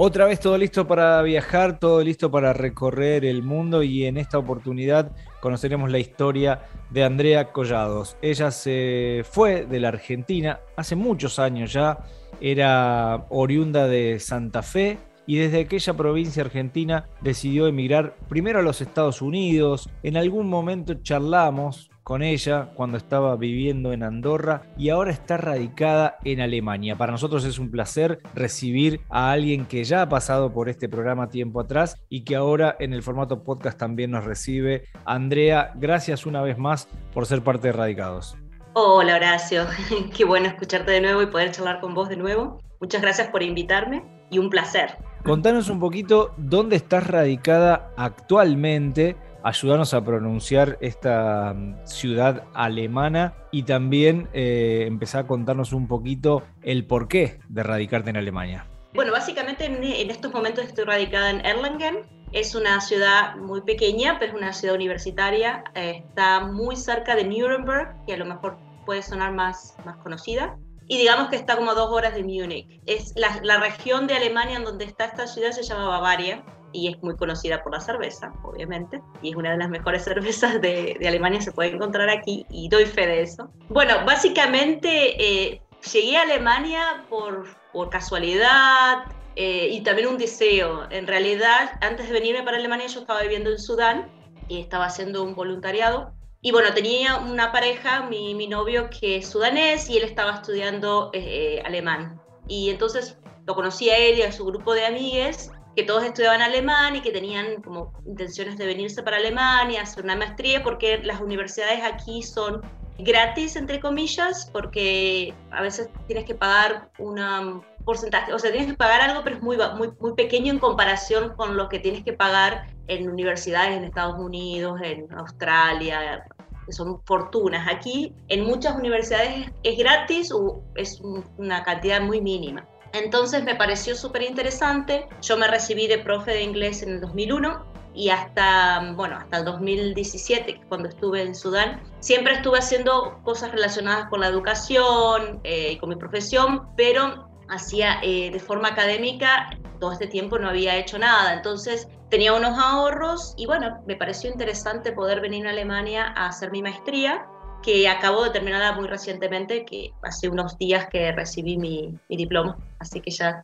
Otra vez todo listo para viajar, todo listo para recorrer el mundo y en esta oportunidad conoceremos la historia de Andrea Collados. Ella se fue de la Argentina hace muchos años ya, era oriunda de Santa Fe, y desde aquella provincia argentina decidió emigrar primero a los Estados Unidos. En algún momento charlamos con ella cuando estaba viviendo en Andorra y ahora está radicada en Alemania. Para nosotros es un placer recibir a alguien que ya ha pasado por este programa tiempo atrás y que ahora en el formato podcast también nos recibe. Andrea, gracias una vez más por ser parte de Radicados. Hola Horacio, qué bueno escucharte de nuevo y poder charlar con vos de nuevo. Muchas gracias por invitarme y un placer. Contanos un poquito dónde estás radicada actualmente ayudarnos a pronunciar esta mm, ciudad alemana y también eh, empezar a contarnos un poquito el porqué de radicarte en Alemania. Bueno, básicamente en, estos momentos estoy radicada en Erlangen. Es una ciudad muy pequeña, pero es una ciudad universitaria. Eh, está muy cerca de Nuremberg, que a lo mejor puede sonar más, más conocida. Y digamos que está como a dos horas de Múnich. Es la, la región de Alemania en donde está esta ciudad se llama Bavaria y es muy conocida por la cerveza, obviamente, y es una de las mejores cervezas de, de Alemania, se puede encontrar aquí y doy fe de eso. Bueno, básicamente eh, llegué a Alemania por, por casualidad eh, y también un deseo. En realidad, antes de venirme para Alemania, yo estaba viviendo en Sudán y estaba haciendo un voluntariado. Y bueno, tenía una pareja, mi, mi novio, que es sudanés y él estaba estudiando eh, alemán. Y entonces lo conocí a él y a su grupo de amigues que todos estudiaban alemán y que tenían como intenciones de venirse para Alemania, hacer una maestría, porque las universidades aquí son gratis, entre comillas, porque a veces tienes que pagar un porcentaje, o sea, tienes que pagar algo, pero es muy, muy, muy pequeño en comparación con lo que tienes que pagar en universidades en Estados Unidos, en Australia, que son fortunas. Aquí en muchas universidades es gratis o es una cantidad muy mínima. Entonces me pareció súper interesante. Yo me recibí de profe de inglés en el 2001 y hasta, bueno, hasta el 2017, cuando estuve en Sudán, siempre estuve haciendo cosas relacionadas con la educación eh, y con mi profesión, pero hacía eh, de forma académica, todo este tiempo no había hecho nada. Entonces tenía unos ahorros y bueno, me pareció interesante poder venir a Alemania a hacer mi maestría que acabo de terminar muy recientemente, que hace unos días que recibí mi, diploma, así que ya,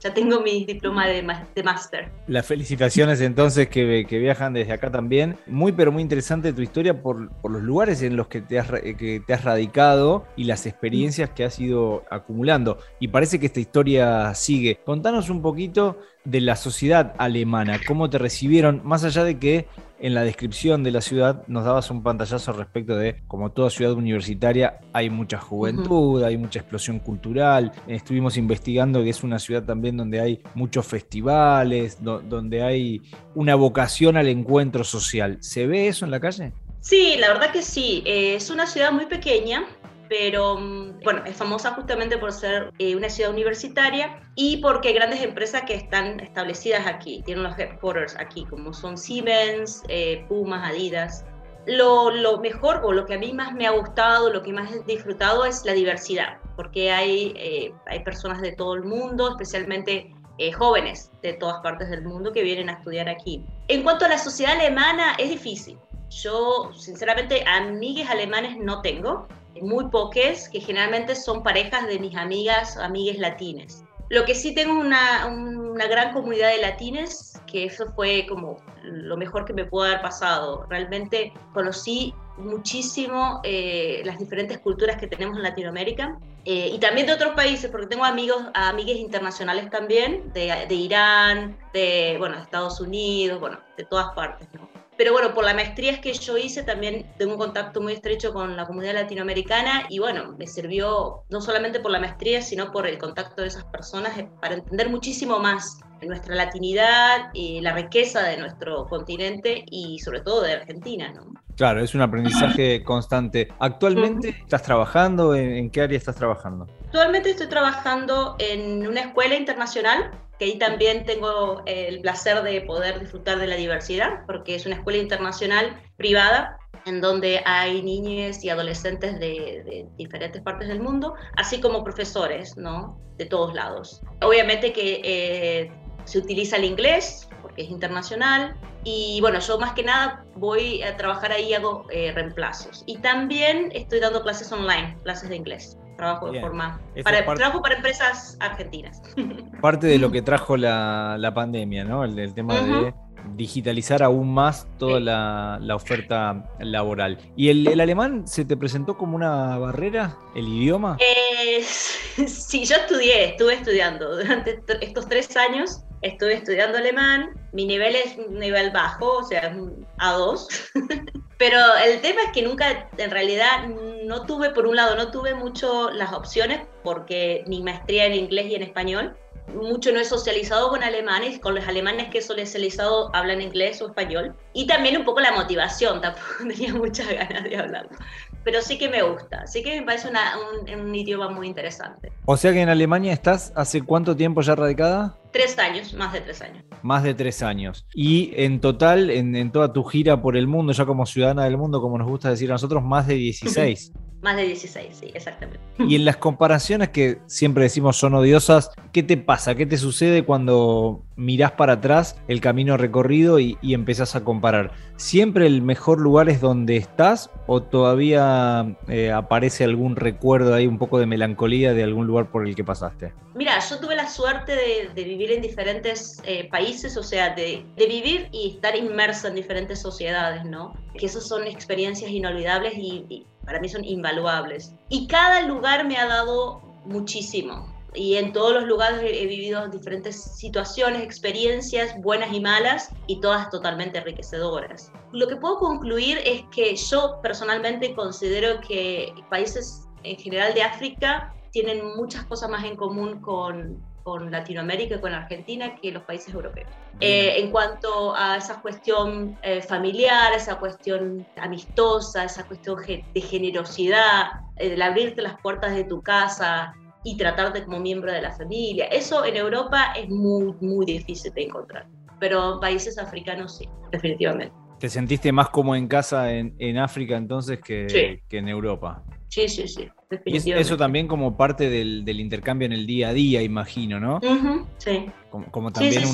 ya, tengo mi diploma de, de máster. Las felicitaciones entonces que, que, viajan desde acá también. Muy pero muy interesante tu historia por, por los lugares en los que te, has, que te has radicado y las experiencias que has ido acumulando. Y parece que esta historia sigue. Contanos un poquito de la sociedad alemana, cómo te recibieron, más allá de que en la descripción de la ciudad nos dabas un pantallazo respecto de, como toda ciudad universitaria, hay mucha juventud, hay mucha explosión cultural. Estuvimos investigando que es una ciudad también donde hay muchos festivales, donde hay una vocación al encuentro social. ¿Se ve eso en la calle? Sí, la verdad que sí. Eh, es una ciudad muy pequeña, pero mm, bueno, es famosa justamente por ser eh, una ciudad universitaria y porque hay grandes empresas que están establecidas aquí, tienen los headquarters aquí, como son Siemens, eh, Pumas, Adidas. Lo, lo, mejor o lo que a mí más me ha gustado, lo que más he disfrutado es la diversidad, porque hay, eh, hay personas de todo el mundo, especialmente jóvenes de todas partes del mundo que vienen a estudiar aquí. En cuanto a la sociedad alemana, es difícil. Yo, sinceramente, amigues alemanes no tengo muy poques, que generalmente son parejas de mis amigas, amigues latines. Lo que sí tengo una, una gran comunidad de latines, que eso fue como lo mejor que me pudo haber pasado. Realmente conocí muchísimo eh, las diferentes culturas que tenemos en Latinoamérica eh, y también de otros países, porque tengo amigos, amigues internacionales también, de, de Irán, de, bueno, de Estados Unidos, bueno, de todas partes. ¿no? Pero bueno, por la maestría que yo hice también tengo un contacto muy estrecho con la comunidad latinoamericana y bueno, me sirvió no solamente por la maestría, sino por el contacto de esas personas eh, para entender muchísimo más nuestra latinidad y la riqueza de nuestro continente y sobre todo de Argentina, ¿no? Claro, es un aprendizaje constante. ¿Actualmente estás trabajando? ¿En, qué área estás trabajando? Actualmente estoy trabajando en una escuela internacional que ahí también tengo el placer de poder disfrutar de la diversidad, porque es una escuela internacional privada en donde hay niñas y adolescentes de, diferentes partes del mundo, así como profesores, ¿no? De todos lados. Obviamente que eh, se utiliza el inglés, porque es internacional, y bueno, yo más que nada voy a trabajar ahí, hago eh, reemplazos. Y también estoy dando clases online, clases de inglés. Trabajo de forma. Para, Trabajo para empresas argentinas. Parte de lo que trajo la, la pandemia, ¿no? El, tema de digitalizar aún más toda la, oferta laboral. ¿Y el, alemán se te presentó como una barrera, el idioma? Eh, sí, yo estudié, estuve estudiando durante estos tres años. Estuve estudiando alemán, mi nivel es un nivel bajo, o sea, A2, pero el tema es que nunca, en realidad, no tuve, por un lado, no tuve mucho las opciones porque mi maestría en inglés y en español, mucho no he socializado con alemanes, con los alemanes que he socializado hablan inglés o español. Y también un poco la motivación, tampoco tenía muchas ganas de hablar. Pero sí que me gusta, sí que me parece un, idioma muy interesante. O sea que en Alemania estás hace cuánto tiempo ya radicada? Tres años, más de tres años. Más de tres años. Y en total, en, en toda tu gira por el mundo, ya como ciudadana del mundo, como nos gusta decir a nosotros, más de 16. Más de 16, sí, exactamente. Y en las comparaciones que siempre decimos son odiosas, ¿qué te pasa? ¿Qué te sucede cuando mirás para atrás el camino recorrido y, y empezás a comparar? ¿Siempre el mejor lugar es donde estás o todavía eh, aparece algún recuerdo ahí, un poco de melancolía de algún lugar por el que pasaste? Mira, yo tuve la suerte de, vivir en diferentes eh, países, o sea, de, vivir y estar inmersa en diferentes sociedades, ¿no? Que esas son experiencias inolvidables y para mí son invaluables. Y cada lugar me ha dado muchísimo. Y en todos los lugares he vivido diferentes situaciones, experiencias buenas y malas, y todas totalmente enriquecedoras. Lo que puedo concluir es que yo personalmente considero que países en general de África tienen muchas cosas más en común con, con Latinoamérica y con Argentina que los países europeos. Eh, en cuanto a esa cuestión eh, familiar, esa cuestión amistosa, esa cuestión de generosidad, el abrirte las puertas de tu casa y tratarte como miembro de la familia, eso en Europa es muy, muy difícil de encontrar, pero en países africanos sí, definitivamente. ¿Te sentiste más como en casa en, en África entonces que, que en Europa? Sí, sí, sí. Y eso también como parte del, intercambio en el día a día, imagino, ¿no? sí. Como, también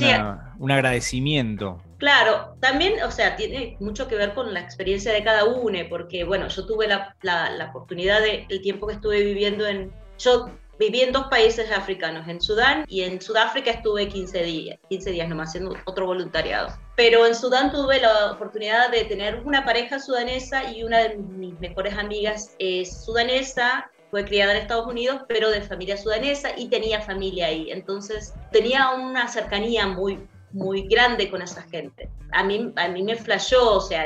un agradecimiento. Claro, también, o sea, tiene mucho que ver con la experiencia de cada uno, porque, bueno, yo tuve la, la, oportunidad de, el tiempo que estuve viviendo en... Yo viví en dos países africanos, en Sudán y en Sudáfrica estuve 15 días, 15 días nomás haciendo otro voluntariado. Pero en Sudán tuve la oportunidad de tener una pareja sudanesa y una de mis mejores amigas es sudanesa, fue criada en Estados Unidos, pero de familia sudanesa y tenía familia ahí. Entonces tenía una cercanía muy, muy grande con esa gente. A mí, a mí me flashó, o sea,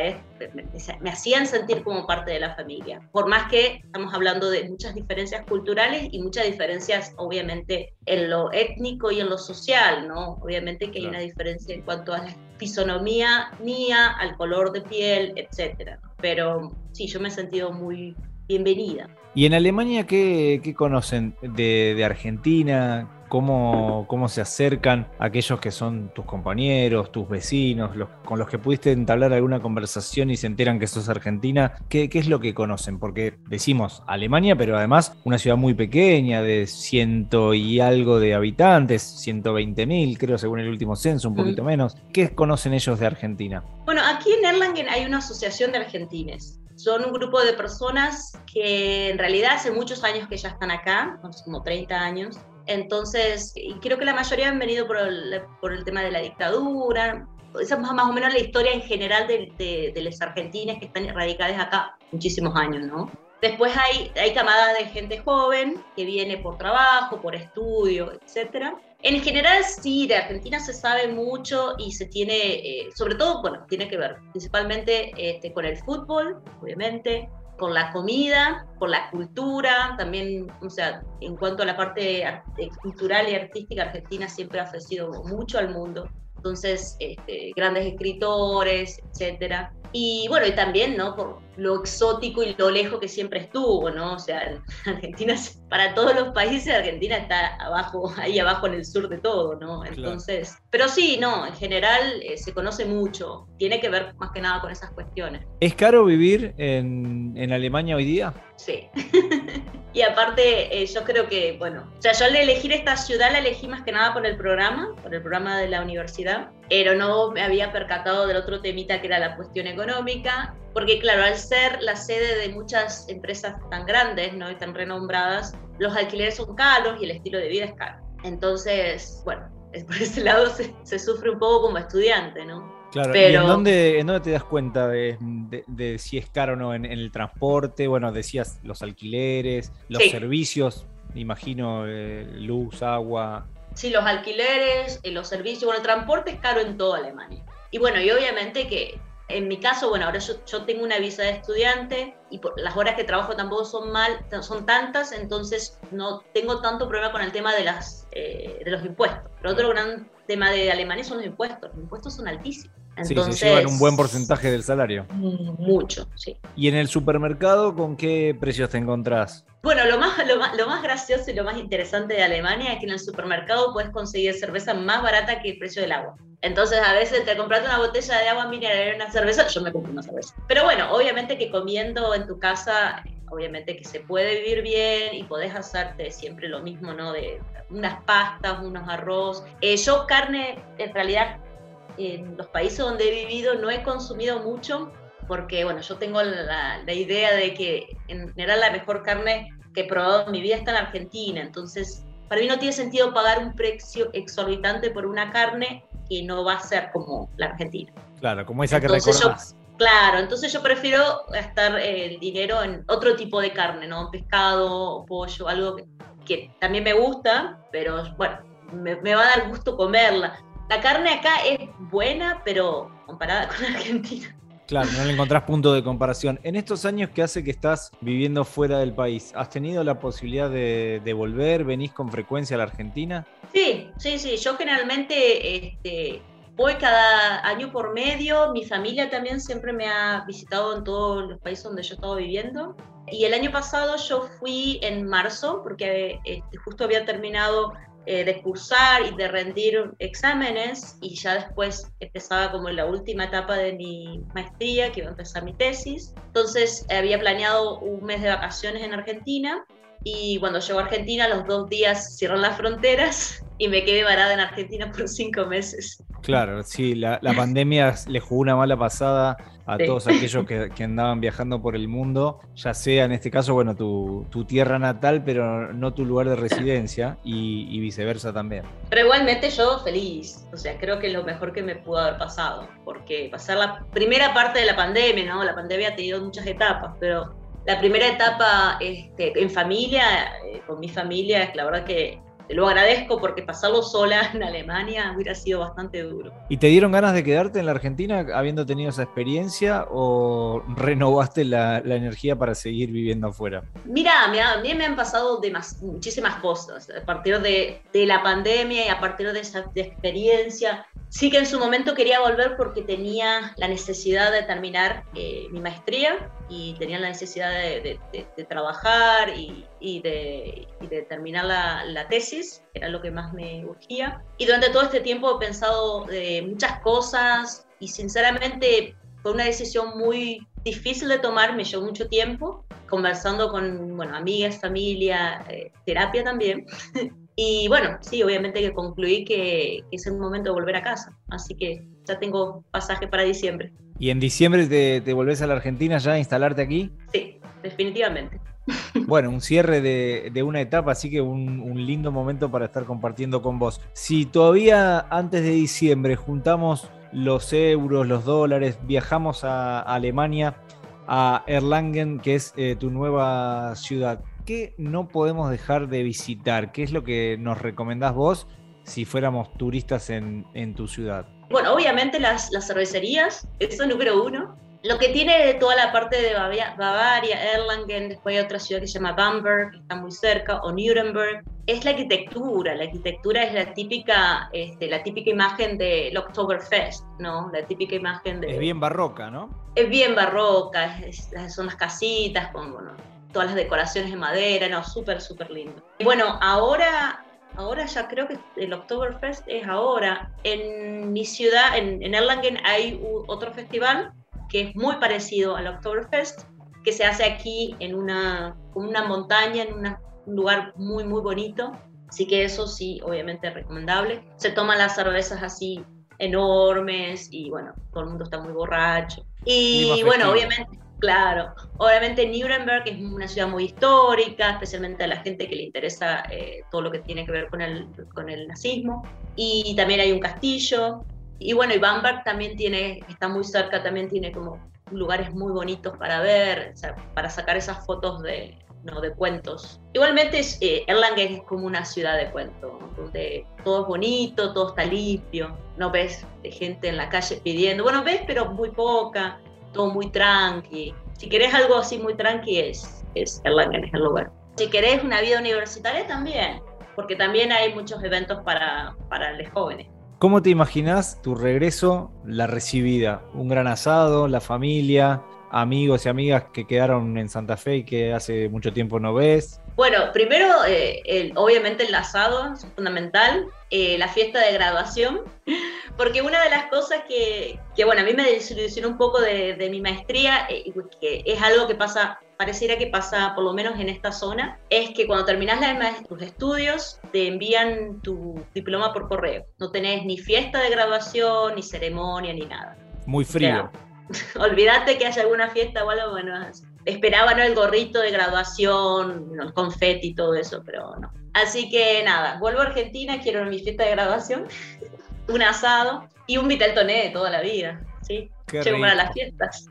me, hacían sentir como parte de la familia. Por más que estamos hablando de muchas diferencias culturales y muchas diferencias, obviamente, en lo étnico y en lo social, ¿no? Obviamente que hay una diferencia en cuanto a la fisonomía mía, al color de piel, etcétera. Pero sí, yo me he sentido muy bienvenida. ¿Y en Alemania qué, conocen de, Argentina? ¿Cómo, ¿Cómo, se acercan aquellos que son tus compañeros, tus vecinos, los, con los que pudiste entablar alguna conversación y se enteran que sos argentina? ¿Qué, ¿Qué, es lo que conocen? Porque decimos Alemania, pero además una ciudad muy pequeña, de ciento y algo de habitantes, 120 mil, creo, según el último censo, un poquito menos. ¿Qué conocen ellos de Argentina? Bueno, aquí en Erlangen hay una asociación de argentines son un grupo de personas que en realidad hace muchos años que ya están acá, como 30 años. Entonces, creo que la mayoría han venido por el, por el tema de la dictadura. Esa es más o menos la historia en general de, de, de las argentinas que están radicadas acá muchísimos años, ¿no? Después hay, hay camadas de gente joven que viene por trabajo, por estudio, etc. En general sí, de Argentina se sabe mucho y se tiene, eh, sobre todo, bueno, tiene que ver principalmente este, con el fútbol, obviamente, con la comida, con la cultura, también, o sea, en cuanto a la parte cultural y artística, Argentina siempre ha ofrecido mucho al mundo Entonces, este, grandes escritores, etcétera. Y bueno, y también, ¿no? Por lo exótico y lo lejos que siempre estuvo, ¿no? O sea, Argentina, para todos los países, Argentina está abajo, ahí abajo en el sur de todo, ¿no? Entonces, pero sí, no, en general eh, se conoce mucho, tiene que ver más que nada con esas cuestiones. ¿Es caro vivir en, en Alemania hoy día? Sí. y aparte, eh, yo creo que, bueno, o sea, yo al elegir esta ciudad la elegí más que nada por el programa, por el programa de la universidad, pero no me había percatado del otro temita que era la cuestión económica, porque claro, al ser la sede de muchas empresas tan grandes ¿no? y tan renombradas, los alquileres son caros y el estilo de vida es caro. Entonces, bueno, por ese lado se, se sufre un poco como estudiante, ¿no? Claro, ¿y en dónde, en dónde te das cuenta de, si es caro o no? ¿En, el transporte? Bueno, decías los alquileres, los servicios, imagino, eh, luz, agua. Sí, los alquileres, eh, los servicios, bueno, el transporte es caro en toda Alemania. Y bueno, y obviamente que en mi caso, bueno, ahora yo, yo, tengo una visa de estudiante y por, las horas que trabajo tampoco son mal, son tantas, entonces no tengo tanto problema con el tema de, las, eh, de los impuestos. Pero otro gran tema de Alemania son los impuestos. Los impuestos son altísimos. Entonces, sí, se llevan un buen porcentaje del salario. Mucho, sí. ¿Y en el supermercado con qué precios te encontrás? Bueno, lo más, lo, más, lo más gracioso y lo más interesante de Alemania es que en el supermercado puedes conseguir cerveza más barata que el precio del agua. Entonces, a veces te compraste una botella de agua mineral y una cerveza, yo me compro una cerveza. Pero bueno, obviamente que comiendo en tu casa, obviamente que se puede vivir bien y podés hacerte siempre lo mismo, ¿no? De unas pastas, unos arroz. Eh, yo carne, en realidad, en los países donde he vivido no he consumido mucho porque, bueno, yo tengo la, la idea de que en general la mejor carne que he probado en mi vida está en Argentina. Entonces, para mí no tiene sentido pagar un precio exorbitante por una carne que no va a ser como la Argentina. Claro, como esa que recordás. claro, entonces yo prefiero gastar el dinero en otro tipo de carne, ¿no? Pescado, pollo, algo que, también me gusta, pero bueno, me, me, va a dar gusto comerla. La carne acá es buena, pero comparada con Argentina. Claro, no le encontrás punto de comparación. En estos años que hace que estás viviendo fuera del país, ¿has tenido la posibilidad de, volver? ¿Venís con frecuencia a la Argentina? Sí, sí, sí. Yo generalmente este, voy cada año por medio. Mi familia también siempre me ha visitado en todos los países donde yo he estado viviendo. Y el año pasado yo fui en marzo, porque este, justo había terminado eh, de cursar y de rendir exámenes y ya después empezaba como la última etapa de mi maestría, que iba a empezar mi tesis. Entonces había planeado un mes de vacaciones en Argentina y cuando llego a Argentina los dos días cierran las fronteras y me quedé varada en Argentina por cinco meses. Claro, sí, la, la pandemia le jugó una mala pasada a todos aquellos que, que, andaban viajando por el mundo, ya sea en este caso, bueno, tu, tu tierra natal, pero no tu lugar de residencia y, y, viceversa también. Pero igualmente yo feliz, o sea, creo que es lo mejor que me pudo haber pasado, porque pasar la primera parte de la pandemia, ¿no? La pandemia ha tenido muchas etapas, pero la primera etapa este, en familia, eh, con mi familia, es la verdad que lo agradezco porque pasarlo sola en Alemania hubiera sido bastante duro. ¿Y te dieron ganas de quedarte en la Argentina habiendo tenido esa experiencia o renovaste la, la energía para seguir viviendo afuera? Mira, a mí me han pasado muchísimas cosas a partir de, de, la pandemia y a partir de esa de experiencia. Sí que en su momento quería volver porque tenía la necesidad de terminar eh, mi maestría y tenía la necesidad de, de trabajar y, y, de, terminar la, la, tesis, que era lo que más me urgía. Y durante todo este tiempo he pensado de muchas cosas y sinceramente fue una decisión muy difícil de tomar, me llevó mucho tiempo, conversando con bueno, amigas, familia, eh, terapia también. Y bueno, sí, obviamente que concluí que, es el momento de volver a casa. Así que ya tengo pasaje para diciembre. ¿Y en diciembre te, te volvés a la Argentina ya a instalarte aquí? Sí, definitivamente. Bueno, un cierre de, de una etapa, así que un, lindo momento para estar compartiendo con vos. Si todavía antes de diciembre juntamos los euros, los dólares, viajamos a Alemania, a Erlangen, que es eh, tu nueva ciudad, ¿qué no podemos dejar de visitar? ¿Qué es lo que nos recomendás vos si fuéramos turistas en, en tu ciudad? Bueno, obviamente las, las, cervecerías, eso es número uno. Lo que tiene toda la parte de Bavaria, Erlangen, después hay otra ciudad que se llama Bamberg, que está muy cerca, o Nuremberg, es la arquitectura. La arquitectura es la típica, este, la típica imagen del Oktoberfest, ¿no? La típica imagen de... Es bien barroca, ¿no? Es bien barroca, son las casitas con todas las decoraciones de madera, ¿no? Súper, súper lindo. Bueno, ahora ahora ya creo que el Oktoberfest es ahora. En mi ciudad, en, en Erlangen, hay otro festival que es muy parecido al Oktoberfest, que se hace aquí en una, una montaña, en un lugar muy, muy bonito. Así que eso sí, obviamente recomendable. Se toman las cervezas así enormes y bueno, todo el mundo está muy borracho. Y bueno, obviamente, claro, obviamente Nuremberg es una ciudad muy histórica, especialmente a la gente que le interesa eh, todo lo que tiene que ver con el, con el nazismo. Y también hay un castillo, y bueno, y Bamberg también tiene, está muy cerca, también tiene como lugares muy bonitos para ver, para sacar esas fotos de, no, de cuentos. Igualmente eh, Erlangen es como una ciudad de cuentos, donde todo es bonito, todo está limpio, no ves gente en la calle pidiendo, bueno, ves, pero muy poca, todo muy tranqui. Si querés algo así muy tranqui es, es Erlangen, es el lugar. Si querés una vida universitaria también, porque también hay muchos eventos para, para los jóvenes. ¿Cómo te imaginas tu regreso, la recibida? ¿Un gran asado, la familia, amigos y amigas que quedaron en Santa Fe y que hace mucho tiempo no ves? Bueno, primero, eh, obviamente el asado es fundamental, eh, la fiesta de graduación, porque una de las cosas que, bueno, a mí me desilusionó un poco de, mi maestría, eh, que es algo que pasa, pareciera que pasa por lo menos en esta zona, es que cuando terminas tus estudios te envían tu diploma por correo. No tenés ni fiesta de graduación, ni ceremonia, ni nada. Muy frío. olvídate que haya alguna fiesta o algo, bueno, esperaba ¿no? el gorrito de graduación, el confeti y todo eso, pero no. Así que nada, vuelvo a Argentina, quiero mi fiesta de graduación, un asado y un Vitel Toné de toda la vida, ¿sí? Qué Llego para las fiestas.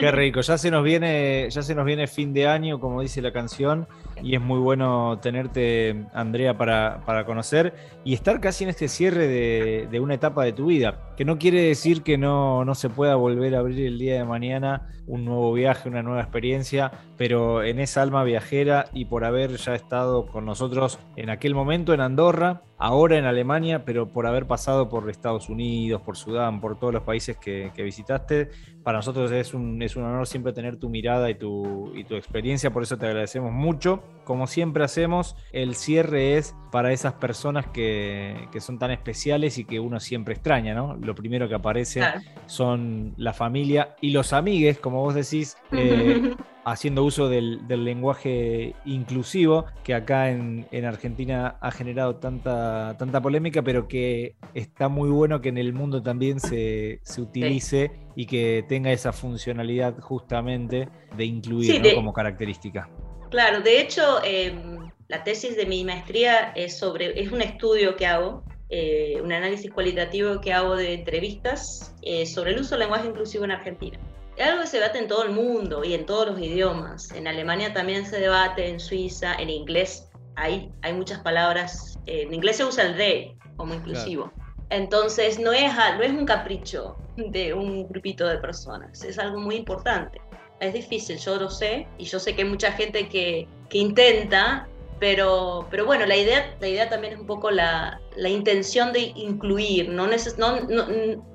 Qué rico, ya se nos viene, ya se nos viene fin de año, como dice la canción, y es muy bueno tenerte, Andrea, para, para conocer y estar casi en este cierre de, una etapa de tu vida, que no quiere decir que no, no se pueda volver a abrir el día de mañana un nuevo viaje, una nueva experiencia, pero en esa alma viajera y por haber ya estado con nosotros en aquel momento en Andorra, ahora en Alemania, pero por haber pasado por Estados Unidos, por Sudán, por todos los países que, visitaste, para nosotros es un, es un honor siempre tener tu mirada y tu, y tu experiencia, por eso te agradecemos mucho. Como siempre hacemos, el cierre es para esas personas que, que son tan especiales y que uno siempre extraña, ¿no? Lo primero que aparece son la familia y los amigues, como vos decís, eh, haciendo uso del, lenguaje inclusivo, que acá en, Argentina ha generado tanta, tanta polémica, pero que está muy bueno que en el mundo también se, utilice y que tenga esa funcionalidad justamente de incluir como característica. Claro, de hecho, em, la tesis de mi maestría es sobre, es un estudio que hago, eh, un análisis cualitativo que hago de entrevistas eh, sobre el uso del lenguaje inclusivo en Argentina. Es algo que se debate en todo el mundo y en todos los idiomas. En Alemania también se debate, en Suiza, en inglés hay, hay muchas palabras. En inglés se usa el they como inclusivo. Entonces no es, no es un capricho de un grupito de personas, es algo muy importante. Es difícil, yo lo sé, y yo sé que hay mucha gente que, que intenta, pero, pero bueno, la idea, la idea también es un poco la, la intención de incluir. No, no,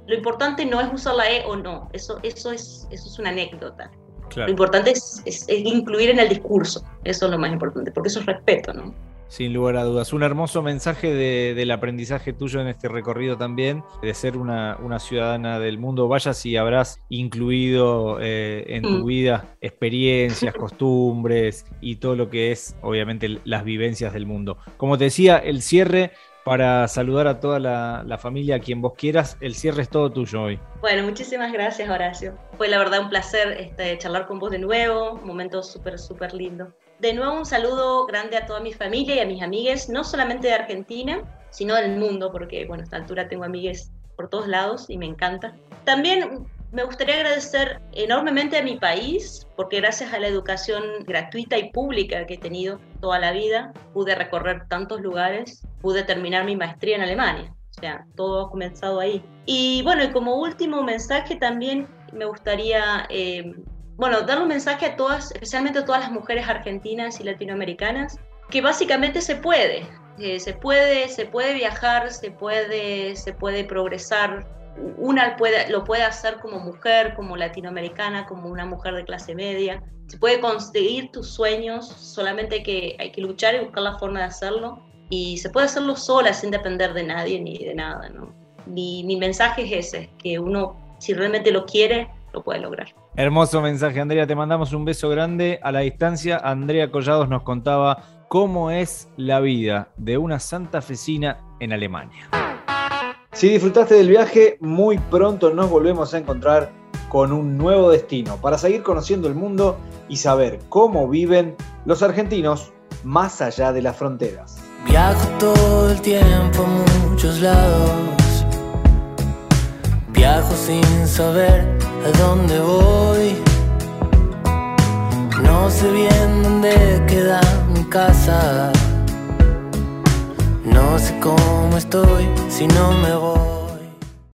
lo importante no es usar la E o no, eso, eso, es, eso es una anécdota. Lo importante es, es, incluir en el discurso, eso es lo más importante, porque eso es respeto, ¿no? Sin lugar a dudas. Un hermoso mensaje del aprendizaje tuyo en este recorrido también, de ser una, ciudadana del mundo. Vaya si habrás incluido eh, en tu mm. vida experiencias, costumbres y todo lo que es, obviamente, las vivencias del mundo. Como te decía, el cierre para saludar a toda la, familia, a quien vos quieras. El cierre es todo tuyo hoy. Bueno, muchísimas gracias, Horacio. Fue la verdad un placer este, charlar con vos de nuevo, un momento súper, súper lindo. De nuevo un saludo grande a toda mi familia y a mis amigues, no solamente de Argentina, sino del mundo, porque bueno, a esta altura tengo amigues por todos lados y me encanta. También me gustaría agradecer enormemente a mi país, porque gracias a la educación gratuita y pública que he tenido toda la vida, pude recorrer tantos lugares, pude terminar mi maestría en Alemania. O sea, todo ha comenzado ahí. Y bueno, y como último mensaje también me gustaría, eh, bueno, dar un mensaje a todas, especialmente a todas las mujeres argentinas y latinoamericanas, que básicamente se puede, eh, se puede, se puede viajar, se puede, se puede progresar. Una puede, lo puede hacer como mujer, como latinoamericana, como una mujer de clase media. Se puede conseguir tus sueños, solamente hay que, hay que luchar y buscar la forma de hacerlo. Y se puede hacerlo sola, sin depender de nadie ni de nada. ¿no? Mi, mi mensaje es ese, que uno, si realmente lo quiere, lo puede lograr. Hermoso mensaje, Andrea. Te mandamos un beso grande a la distancia. Andrea Collados nos contaba cómo es la vida de una santafesina en Alemania. Si disfrutaste del viaje, muy pronto nos volvemos a encontrar con un nuevo destino para seguir conociendo el mundo y saber cómo viven los argentinos más allá de las fronteras. Viajo todo el tiempo a muchos lados. Sin saber a dónde voy. No sé bien dónde queda mi casa. No sé cómo estoy si no me voy.